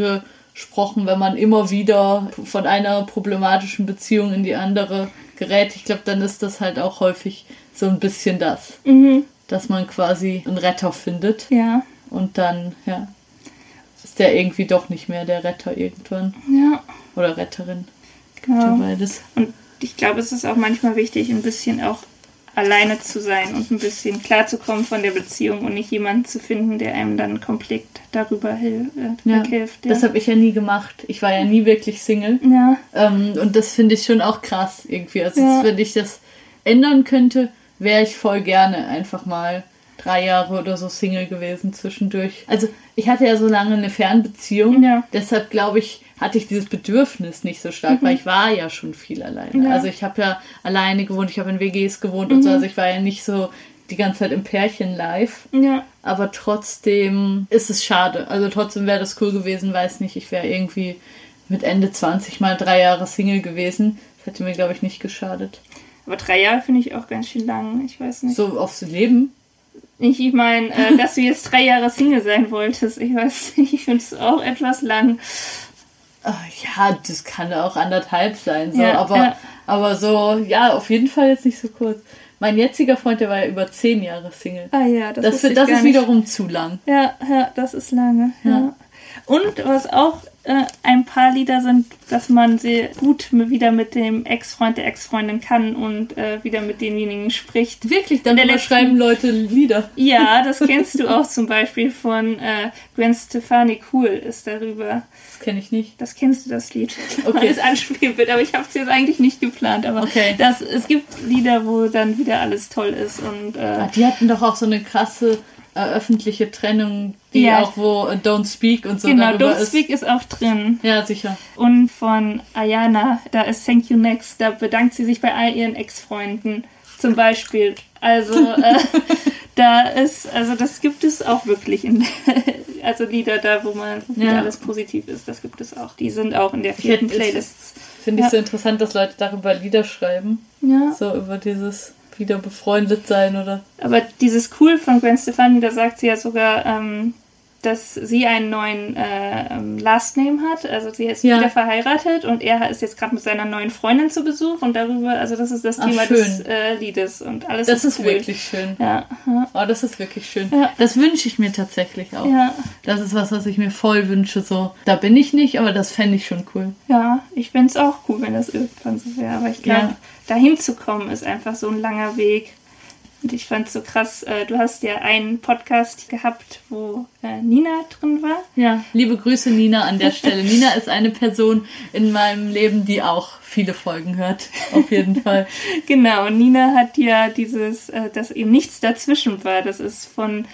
Speaker 1: gesprochen, wenn man immer wieder von einer problematischen Beziehung in die andere gerät. Ich glaube, dann ist das halt auch häufig so ein bisschen das,
Speaker 3: Mhm.
Speaker 1: dass man quasi einen Retter findet
Speaker 3: Ja,
Speaker 1: und dann, ja, ist der irgendwie doch nicht mehr der Retter irgendwann.
Speaker 3: ja,
Speaker 1: Oder Retterin.
Speaker 3: genau.
Speaker 1: Ja. Beides.
Speaker 3: Und ich glaube, es ist auch manchmal wichtig, ein bisschen auch alleine zu sein und ein bisschen klarzukommen von der Beziehung und nicht jemanden zu finden, der einem dann komplett darüber hil äh,
Speaker 1: Ja.
Speaker 3: weghilft. Ja.
Speaker 1: Das habe ich ja nie gemacht. Ich war ja nie wirklich Single.
Speaker 3: ja.
Speaker 1: Ähm, und das finde ich schon auch krass irgendwie. Also
Speaker 3: Ja.
Speaker 1: wenn ich das ändern könnte, wäre ich voll gerne einfach mal drei Jahre oder so Single gewesen zwischendurch. Also ich hatte ja so lange eine Fernbeziehung.
Speaker 3: Ja.
Speaker 1: Deshalb glaube ich, hatte ich dieses Bedürfnis nicht so stark, weil ich war ja schon viel alleine.
Speaker 3: Mhm. Ja. Mhm.
Speaker 1: Also ich habe ja alleine gewohnt, ich habe in WGs gewohnt und so. Also ich war ja nicht so die ganze Zeit im Pärchen live.
Speaker 3: Ja,
Speaker 1: Aber trotzdem ist es schade. Also trotzdem wäre das cool gewesen, weiß nicht, ich wäre irgendwie mit Ende 20 mal drei Jahre Single gewesen. Das hätte mir, glaube ich, nicht geschadet.
Speaker 3: aber drei Jahre finde ich auch ganz schön lang. Ich weiß nicht.
Speaker 1: So aufs Leben.
Speaker 3: Ich, meine, äh, [LAUGHS] dass du jetzt drei Jahre Single sein wolltest. Ich weiß [LAUGHS] nicht, ich finde es auch etwas lang.
Speaker 1: Ah, Ja, das kann auch anderthalb sein. So.
Speaker 3: Ja,
Speaker 1: aber,
Speaker 3: ja.
Speaker 1: aber so, ja, auf jeden Fall jetzt nicht so kurz. Mein jetziger Freund, der war ja über zehn Jahre Single.
Speaker 3: Ah ja, das,
Speaker 1: Das, das ist wiederum zu lang.
Speaker 3: Ja, ja, das ist lange. Ja. Und was auch äh, ein paar Lieder sind, dass man sie gut wieder mit dem Ex-Freund der Ex-Freundin kann und äh, wieder mit denjenigen spricht.
Speaker 1: Wirklich, dann
Speaker 3: letzten-
Speaker 1: schreiben Leute Lieder.
Speaker 3: Ja, [LAUGHS] das kennst du auch zum Beispiel von äh, Gwen Stefani. Cool ist darüber.
Speaker 1: Das kenne ich nicht.
Speaker 3: Das kennst du, das Lied. [LAUGHS]
Speaker 1: Okay.
Speaker 3: Weil es Anspielbild, aber ich habe es jetzt eigentlich nicht geplant. Aber
Speaker 1: Okay.
Speaker 3: das, es gibt Lieder, wo dann wieder alles toll ist. Und äh,
Speaker 1: Ah, Die hatten doch auch so eine krasse äh, öffentliche Trennung, die
Speaker 3: Ja.
Speaker 1: auch wo äh, Don't Speak und so
Speaker 3: genau, Don't
Speaker 1: ist.
Speaker 3: Speak ist auch drin.
Speaker 1: Ja, sicher.
Speaker 3: Und von Ayana, da ist Thank You Next, da bedankt sie sich bei all ihren Ex-Freunden zum Beispiel. Also äh, [LAUGHS] da ist, also das gibt es auch wirklich in, [LAUGHS] also Lieder da, wo man wo
Speaker 1: Ja.
Speaker 3: alles positiv ist, das gibt es auch. Die sind auch in der vierten Playlist.
Speaker 1: Finde ich
Speaker 3: Ja.
Speaker 1: so interessant, dass Leute darüber Lieder schreiben.
Speaker 3: Ja.
Speaker 1: So über dieses wieder befreundet sein oder.
Speaker 3: Aber dieses Cool von Gwen Stefani, da sagt sie ja sogar, ähm, dass sie einen neuen äh, ähm, Last Name hat. Also sie ist
Speaker 1: Ja.
Speaker 3: wieder verheiratet und er ist jetzt gerade mit seiner neuen Freundin zu Besuch und darüber, also das ist das
Speaker 1: Ach,
Speaker 3: Thema
Speaker 1: schön.
Speaker 3: des äh, Liedes und alles
Speaker 1: Das ist
Speaker 3: cool.
Speaker 1: wirklich schön.
Speaker 3: Ja, ja,
Speaker 1: Oh, das ist wirklich schön.
Speaker 3: Ja.
Speaker 1: Das wünsche ich mir tatsächlich auch.
Speaker 3: ja,
Speaker 1: Das ist was, was ich mir voll wünsche. So, da bin ich nicht, aber das fände ich schon cool.
Speaker 3: ja. Ich fände es auch cool, wenn das irgendwann so wäre. Aber ich glaube,
Speaker 1: Ja.
Speaker 3: Dahin zu kommen ist einfach so ein langer Weg. Und ich fand es so krass, äh, du hast ja einen Podcast gehabt, wo äh, Nina drin war.
Speaker 1: Ja. Liebe Grüße, Nina, an der Stelle. Nina ist eine Person in meinem Leben, die auch viele Folgen hört. Auf jeden [LAUGHS] Fall.
Speaker 3: Genau, und Nina hat ja dieses, äh, dass eben nichts dazwischen war. Das ist von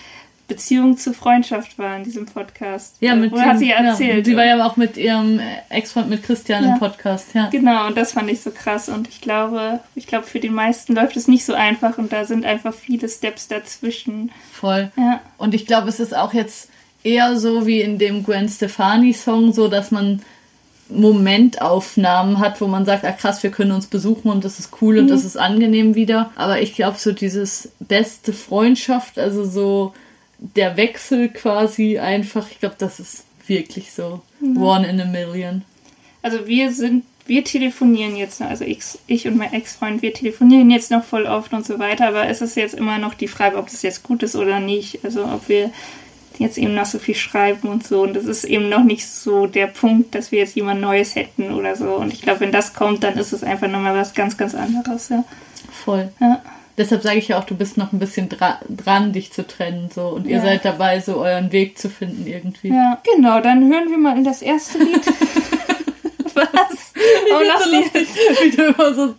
Speaker 3: Beziehung zu Freundschaft war in diesem Podcast.
Speaker 1: Ja, mit
Speaker 3: Oder hat sie ja erzählt.
Speaker 1: sie war ja auch mit ihrem Ex-Freund, mit Christian
Speaker 3: Ja.
Speaker 1: im Podcast. Ja.
Speaker 3: Genau, und das fand ich so krass. Und ich glaube, ich glaube, für die meisten läuft es nicht so einfach und da sind einfach viele Steps dazwischen.
Speaker 1: Voll.
Speaker 3: Ja.
Speaker 1: Und ich glaube, es ist auch jetzt eher so wie in dem Gwen Stefani-Song, so dass man Momentaufnahmen hat, wo man sagt, ah krass, wir können uns besuchen und das ist cool und das ist angenehm wieder. Aber ich glaube, so dieses beste Freundschaft, also so der Wechsel quasi einfach, ich glaube, das ist wirklich so one in a million.
Speaker 3: Also wir sind, wir telefonieren jetzt, noch, also ich, ich und mein Ex-Freund, wir telefonieren jetzt noch voll oft und so weiter, aber es ist jetzt immer noch die Frage, ob das jetzt gut ist oder nicht. Also ob wir jetzt eben noch so viel schreiben und so. Und das ist eben noch nicht so der Punkt, dass wir jetzt jemand Neues hätten oder so. Und ich glaube, wenn das kommt, dann ist es einfach nochmal was ganz, ganz anderes. Ja.
Speaker 1: Voll.
Speaker 3: Ja.
Speaker 1: Deshalb sage ich ja auch, du bist noch ein bisschen dra dran, dich zu trennen, so. Und ihr
Speaker 3: Ja.
Speaker 1: seid dabei, so euren Weg zu finden irgendwie.
Speaker 3: ja, genau, dann hören wir mal in das erste Lied. [LAUGHS] was? Oh, lass
Speaker 1: so lustig, wie du immer so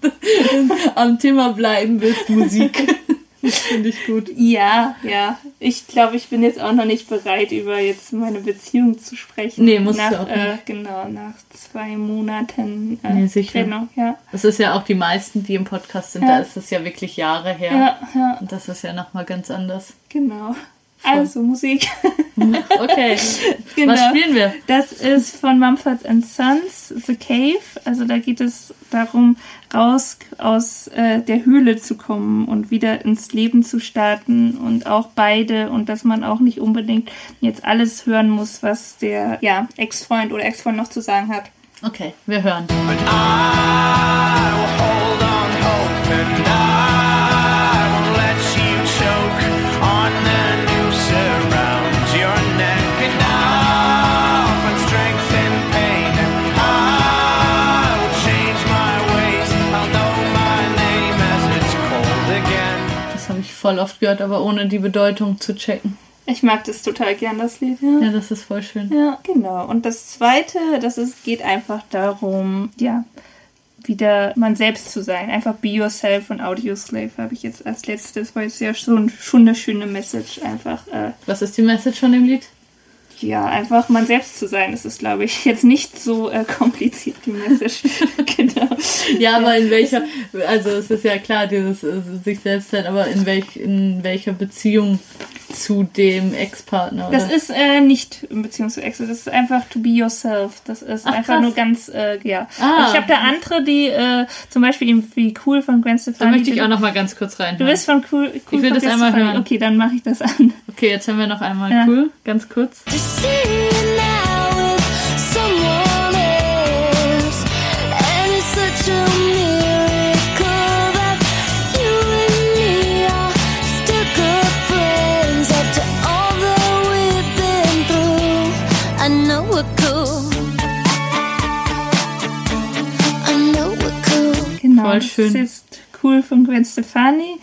Speaker 1: am Thema bleiben willst, Musik. [LAUGHS] Das finde ich gut.
Speaker 3: Ja, ja. Ich glaube, ich bin jetzt auch noch nicht bereit, über jetzt meine Beziehung zu sprechen.
Speaker 1: Nee, musst
Speaker 3: nach,
Speaker 1: du auch
Speaker 3: Äh,
Speaker 1: nicht.
Speaker 3: genau, nach zwei Monaten äh,
Speaker 1: Nee, sicher.
Speaker 3: Trennung. Ja,
Speaker 1: Das ist ja auch die meisten, die im Podcast sind,
Speaker 3: Ja.
Speaker 1: da ist es ja wirklich Jahre her.
Speaker 3: ja, ja,
Speaker 1: Und das ist ja nochmal ganz anders.
Speaker 3: genau. Also Musik. [LAUGHS]
Speaker 1: Okay.
Speaker 3: genau.
Speaker 1: Was spielen wir?
Speaker 3: Das ist von Mumford Sons, The Cave. Also da geht es darum, raus aus äh, der Höhle zu kommen und wieder ins Leben zu starten und auch beide und dass man auch nicht unbedingt jetzt alles hören muss, was der ja, Ex-Freund oder Ex-Freund noch zu sagen hat.
Speaker 1: Okay, wir hören.
Speaker 7: I will hold on hope and I
Speaker 1: voll oft gehört, aber ohne die Bedeutung zu checken.
Speaker 3: Ich mag das total gern, das Lied. Ja.
Speaker 1: Ja, das ist voll schön.
Speaker 3: Ja, genau. Und das zweite, das ist, geht einfach darum, ja, wieder man selbst zu sein. Einfach be yourself und Audio Slave habe ich jetzt als letztes, weil es ja schon, schon eine schöne Message einfach, äh,
Speaker 1: Was ist die Message von dem Lied?
Speaker 3: Ja, einfach man selbst zu sein. Das ist, glaube ich, jetzt nicht so äh, kompliziert, die Message. [LAUGHS] genau.
Speaker 1: Ja, aber in welcher, also es ist ja klar, dieses äh, sich selbst sein, aber in, welch, in welcher Beziehung zu dem Ex-Partner?
Speaker 3: Das ist äh, nicht in Beziehung zu Ex, das ist einfach to be yourself. Das ist
Speaker 1: Ach,
Speaker 3: einfach
Speaker 1: krass.
Speaker 3: nur ganz, äh, ja.
Speaker 1: Ah.
Speaker 3: Ich habe da andere, die äh, zum Beispiel eben wie cool von Gwen
Speaker 1: da
Speaker 3: Stefani.
Speaker 1: möchte ich auch noch mal ganz kurz rein.
Speaker 3: Du bist von cool, cool
Speaker 1: Ich will
Speaker 3: von
Speaker 1: das
Speaker 3: Gwen
Speaker 1: einmal
Speaker 3: Stefani.
Speaker 1: hören.
Speaker 3: Okay, dann mache ich das an.
Speaker 1: Okay, jetzt hören wir noch einmal.
Speaker 3: Ja.
Speaker 1: Cool, ganz kurz. Voll
Speaker 3: das
Speaker 1: schön.
Speaker 3: ist jetzt cool von Gwen Stefani.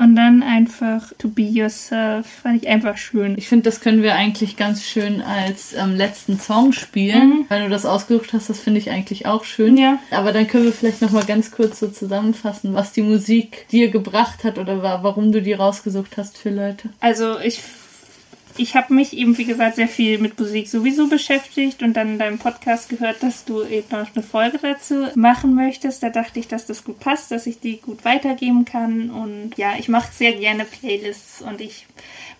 Speaker 3: Und dann einfach To Be Yourself. Fand ich einfach schön.
Speaker 1: Ich finde, das können wir eigentlich ganz schön als ähm, letzten Song spielen. Wenn du das ausgesucht hast, das finde ich eigentlich auch schön.
Speaker 3: Mhm. Ja.
Speaker 1: Aber dann können wir vielleicht noch mal ganz kurz so zusammenfassen, was die Musik dir gebracht hat oder wa warum du die rausgesucht hast für Leute.
Speaker 3: Also ich, ich habe mich eben, wie gesagt, sehr viel mit Musik sowieso beschäftigt und dann in deinem Podcast gehört, dass du eben noch eine Folge dazu machen möchtest. Da dachte ich, dass das gut passt, dass ich die gut weitergeben kann. Und ja, ich mache sehr gerne Playlists und ich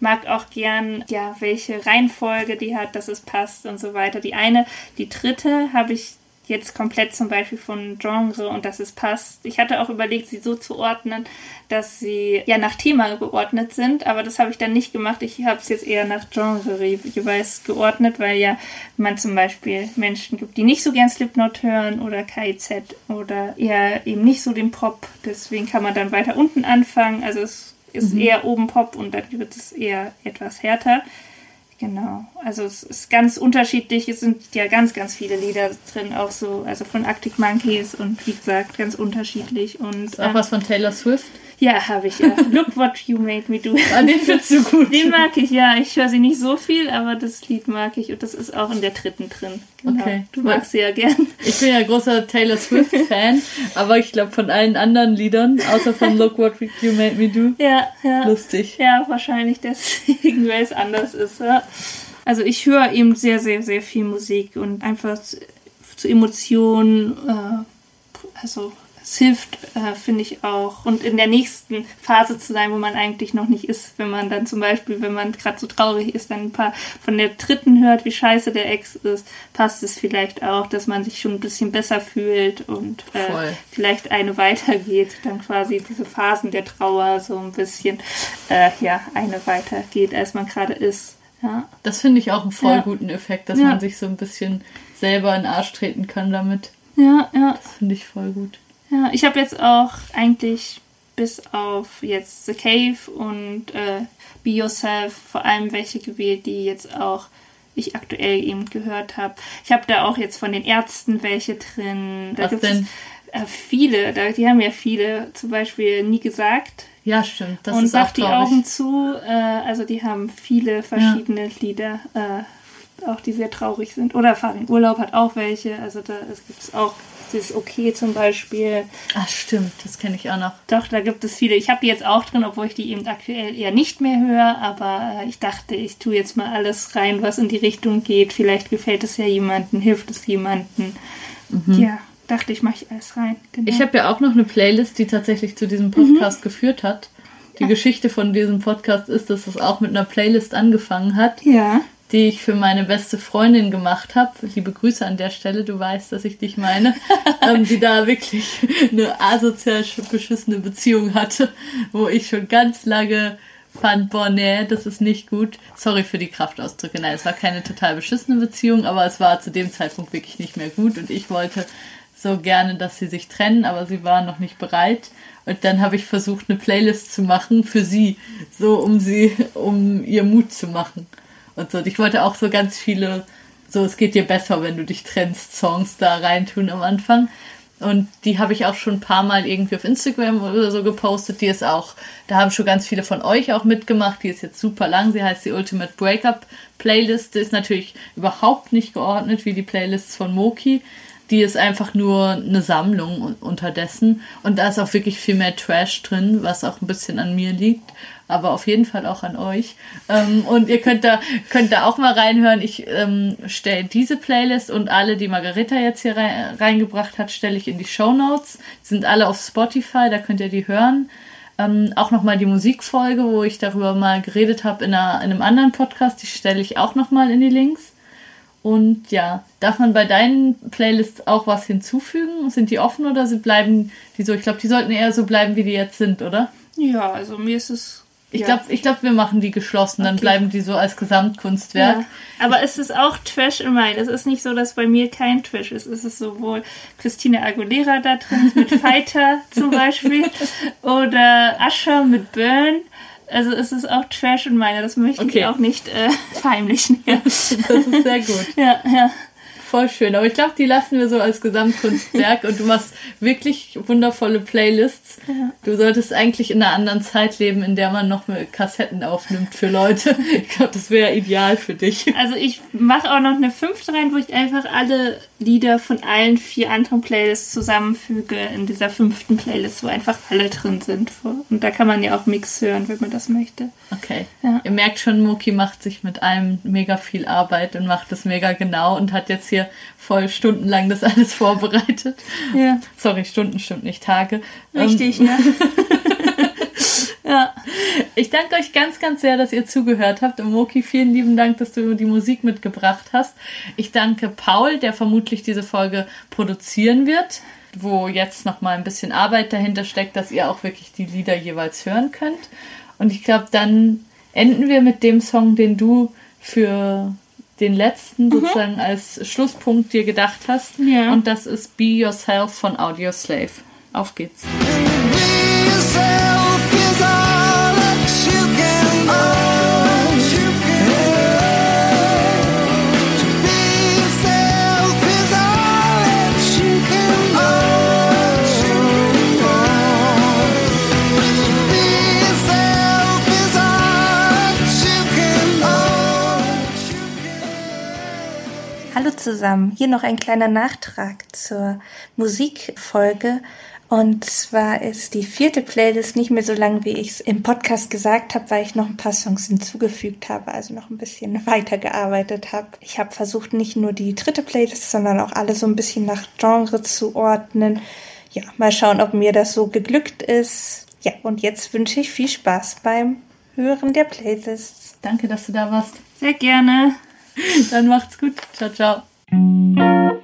Speaker 3: mag auch gern, ja, welche Reihenfolge die hat, dass es passt und so weiter. Die eine, die dritte habe ich jetzt komplett zum Beispiel von Genre und dass es passt. Ich hatte auch überlegt, sie so zu ordnen, dass sie ja nach Thema geordnet sind, aber das habe ich dann nicht gemacht. Ich habe es jetzt eher nach Genre jeweils geordnet, weil ja man zum Beispiel Menschen gibt, die nicht so gern Slipknot hören oder KIZ oder eher eben nicht so den Pop. Deswegen kann man dann weiter unten anfangen. Also es ist eher oben Pop und dann wird es eher etwas härter. Genau, also es ist ganz unterschiedlich. Es sind ja ganz, ganz viele Lieder drin, auch so, also von Arctic Monkeys und wie gesagt, ganz unterschiedlich. Und
Speaker 1: Ist auch
Speaker 3: ähm,
Speaker 1: was von Taylor Swift.
Speaker 3: Ja, habe ich ja. [LAUGHS] Look what you made me do.
Speaker 1: Ah, den findest du gut.
Speaker 3: Den mag ich, ja. Ich höre sie nicht so viel, aber das Lied mag ich und das ist auch in der dritten drin. Genau.
Speaker 1: Okay.
Speaker 3: Du magst sie ja gern.
Speaker 1: Ich bin ja großer Taylor Swift-Fan, [LAUGHS] aber ich glaube von allen anderen Liedern, außer von Look What You Made Me Do,
Speaker 3: Ja, ja.
Speaker 1: lustig.
Speaker 3: Ja, wahrscheinlich deswegen, [LAUGHS] weil es anders ist. Ja. Also ich höre eben sehr, sehr, sehr viel Musik und einfach zu, zu Emotionen, äh, also es hilft, äh, finde ich auch. Und in der nächsten Phase zu sein, wo man eigentlich noch nicht ist, wenn man dann zum Beispiel, wenn man gerade so traurig ist, dann ein paar von der dritten hört, wie scheiße der Ex ist, passt es vielleicht auch, dass man sich schon ein bisschen besser fühlt und äh, vielleicht eine weitergeht, dann quasi diese Phasen der Trauer so ein bisschen, äh, ja, eine weitergeht, als man gerade ist. Ja.
Speaker 1: Das finde ich auch einen voll
Speaker 3: Ja.
Speaker 1: guten Effekt, dass
Speaker 3: Ja.
Speaker 1: man sich so ein bisschen selber in den Arsch treten kann damit.
Speaker 3: Ja, ja.
Speaker 1: Das finde ich voll gut.
Speaker 3: Ja, ich habe jetzt auch eigentlich bis auf jetzt The Cave und äh, Be Yourself vor allem welche gewählt, die jetzt auch ich aktuell eben gehört habe. Ich habe da auch jetzt von den Ärzten welche drin. Da
Speaker 1: Was denn?
Speaker 3: Äh, viele, da, die haben ja viele, zum Beispiel nie gesagt.
Speaker 1: Ja, stimmt. Das
Speaker 3: und
Speaker 1: ist auch
Speaker 3: die. Augen zu. Äh, also die haben viele verschiedene Lieder, äh, auch die sehr traurig sind. Oder Fahr in Urlaub hat auch welche. Also da gibt es auch dieses Okay zum Beispiel.
Speaker 1: Ach, stimmt. Das kenne ich auch noch.
Speaker 3: Doch, da gibt es viele. Ich habe die jetzt auch drin, obwohl ich die eben aktuell eher nicht mehr höre. Aber äh, ich dachte, ich tue jetzt mal alles rein, was in die Richtung geht. Vielleicht gefällt es ja jemandem, hilft es jemandem. Ja, dachte ich, mache ich alles rein. Genau.
Speaker 1: Mhm. Ich habe ja auch noch eine Playlist, die tatsächlich zu diesem
Speaker 3: Mhm.
Speaker 1: Podcast geführt hat. Die Geschichte von diesem Podcast ist, dass es auch mit einer Playlist angefangen hat,
Speaker 3: ja.
Speaker 1: Die ich für meine beste Freundin gemacht habe. Liebe Grüße an der Stelle, du weißt, dass ich dich meine. [LAUGHS] ähm, die da wirklich eine asozial beschissene Beziehung hatte, wo ich schon ganz lange fand, boah, nee, das ist nicht gut. Sorry für die Kraftausdrücke. Nein, es war keine total beschissene Beziehung, aber es war zu dem Zeitpunkt wirklich nicht mehr gut und ich wollte so gerne, dass sie sich trennen, aber sie waren noch nicht bereit. Und dann habe ich versucht, eine Playlist zu machen für sie, so um sie, um ihr Mut zu machen. Und so. Und ich wollte auch so ganz viele, so es geht dir besser, wenn du dich trennst, Songs da reintun am Anfang. Und die habe ich auch schon ein paar Mal irgendwie auf Instagram oder so gepostet. Die ist auch, da haben schon ganz viele von euch auch mitgemacht. Die ist jetzt super lang. Sie heißt die Ultimate Breakup Playlist. Die ist natürlich überhaupt nicht geordnet wie die Playlists von Moki. Die ist einfach nur eine Sammlung un- unterdessen. Und da ist auch wirklich viel mehr Trash drin, was auch ein bisschen an mir liegt. Aber auf jeden Fall auch an euch. Ähm, und ihr könnt da, könnt da auch mal reinhören. Ich ähm, stelle diese Playlist und alle, die Margareta jetzt hier rein, reingebracht hat, stelle ich in die Show Notes. Sind alle auf Spotify, da könnt ihr die hören. Ähm, auch nochmal die Musikfolge, wo ich darüber mal geredet habe in, in einem anderen Podcast, die stelle ich auch nochmal in die Links. Und ja, darf man bei deinen Playlists auch was hinzufügen? Sind die offen oder sie bleiben die so? Ich glaube, die sollten eher so bleiben, wie die jetzt sind, oder?
Speaker 3: Ja, also mir ist es.
Speaker 1: Ich
Speaker 3: ja.
Speaker 1: glaube, ich glaub, wir machen die geschlossen, dann
Speaker 3: Okay.
Speaker 1: bleiben die so als Gesamtkunstwerk.
Speaker 3: Ja. Aber es ist auch Trash in meinen. Es ist nicht so, dass bei mir kein Trash ist. Es ist sowohl Christina Aguilera da drin mit [LAUGHS] Fighter zum Beispiel oder Usher mit Burn. Also es ist auch Trash in meiner. Das möchte
Speaker 1: Okay.
Speaker 3: ich auch nicht äh, [LAUGHS] verheimlichen. Ja. [LAUGHS]
Speaker 1: Das ist sehr gut. [LAUGHS]
Speaker 3: ja, ja.
Speaker 1: Voll schön. Aber ich glaube, die lassen wir so als Gesamtkunstwerk und du machst wirklich wundervolle Playlists. Du solltest eigentlich in einer anderen Zeit leben, in der man noch Kassetten aufnimmt für Leute. Ich glaube, das wäre ideal für dich.
Speaker 3: Also ich mache auch noch eine fünfte rein, wo ich einfach alle Lieder von allen vier anderen Playlists zusammenfüge in dieser fünften Playlist, wo einfach alle drin sind. Und da kann man ja auch Mix hören, wenn man das möchte.
Speaker 1: Okay.
Speaker 3: Ja.
Speaker 1: Ihr merkt schon, Moki macht sich mit allem mega viel Arbeit und macht es mega genau und hat jetzt hier voll stundenlang das alles [LAUGHS] vorbereitet.
Speaker 3: Ja.
Speaker 1: Sorry, Stunden stimmt nicht, Tage.
Speaker 3: Richtig,
Speaker 1: Ähm,
Speaker 3: ja. [LAUGHS] ja.
Speaker 1: Ich danke euch ganz, ganz sehr, dass ihr zugehört habt. Und Moki, vielen lieben Dank, dass du die Musik mitgebracht hast. Ich danke Paul, der vermutlich diese Folge produzieren wird, wo jetzt noch mal ein bisschen Arbeit dahinter steckt, dass ihr auch wirklich die Lieder jeweils hören könnt. Und ich glaube, dann enden wir mit dem Song, den du für den letzten sozusagen als Schlusspunkt dir gedacht hast.
Speaker 3: Ja.
Speaker 1: Und das ist Be Yourself von Audio Slave. Auf geht's.
Speaker 8: Zusammen, hier noch ein kleiner Nachtrag zur Musikfolge. Und zwar ist die vierte Playlist nicht mehr so lang, wie ich es im Podcast gesagt habe, weil ich noch ein paar Songs hinzugefügt habe, also noch ein bisschen [LAUGHS] weitergearbeitet habe. Ich habe versucht, nicht nur die dritte Playlist, sondern auch alle so ein bisschen nach Genre zu ordnen. Ja, mal schauen, ob mir das so geglückt ist. Ja, und jetzt wünsche ich viel Spaß beim Hören der Playlists.
Speaker 1: Danke, dass du da warst.
Speaker 3: Sehr gerne.
Speaker 1: Dann macht's gut. Ciao, ciao.